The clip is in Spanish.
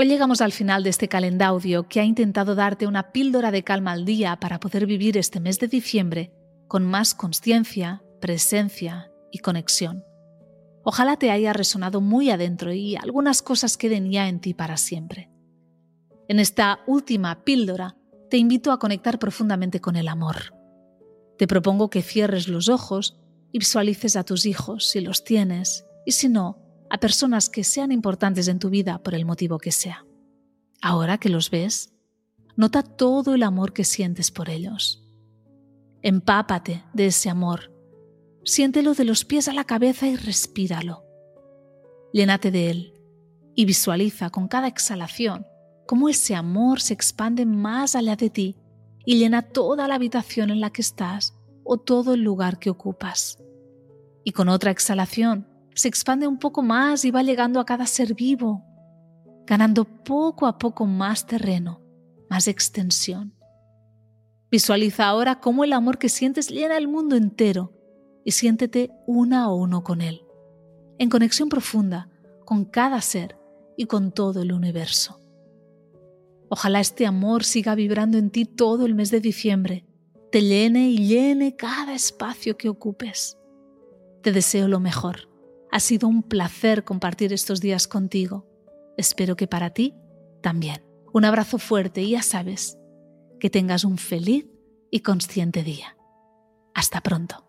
Hoy llegamos al final de este calendario que ha intentado darte una píldora de calma al día para poder vivir este mes de diciembre con más conciencia, presencia y conexión. Ojalá te haya resonado muy adentro y algunas cosas queden ya en ti para siempre. En esta última píldora te invito a conectar profundamente con el amor. Te propongo que cierres los ojos y visualices a tus hijos si los tienes y si no, a personas que sean importantes en tu vida por el motivo que sea. Ahora que los ves, nota todo el amor que sientes por ellos. Empápate de ese amor. Siéntelo de los pies a la cabeza y respíralo. Llénate de él y visualiza con cada exhalación cómo ese amor se expande más allá de ti y llena toda la habitación en la que estás o todo el lugar que ocupas. Y con otra exhalación, se expande un poco más y va llegando a cada ser vivo, ganando poco a poco más terreno, más extensión. Visualiza ahora cómo el amor que sientes llena el mundo entero y siéntete una a uno con él, en conexión profunda con cada ser y con todo el universo. Ojalá este amor siga vibrando en ti todo el mes de diciembre, te llene y llene cada espacio que ocupes. Te deseo lo mejor ha sido un placer compartir estos días contigo. Espero que para ti también. Un abrazo fuerte y ya sabes, que tengas un feliz y consciente día. Hasta pronto.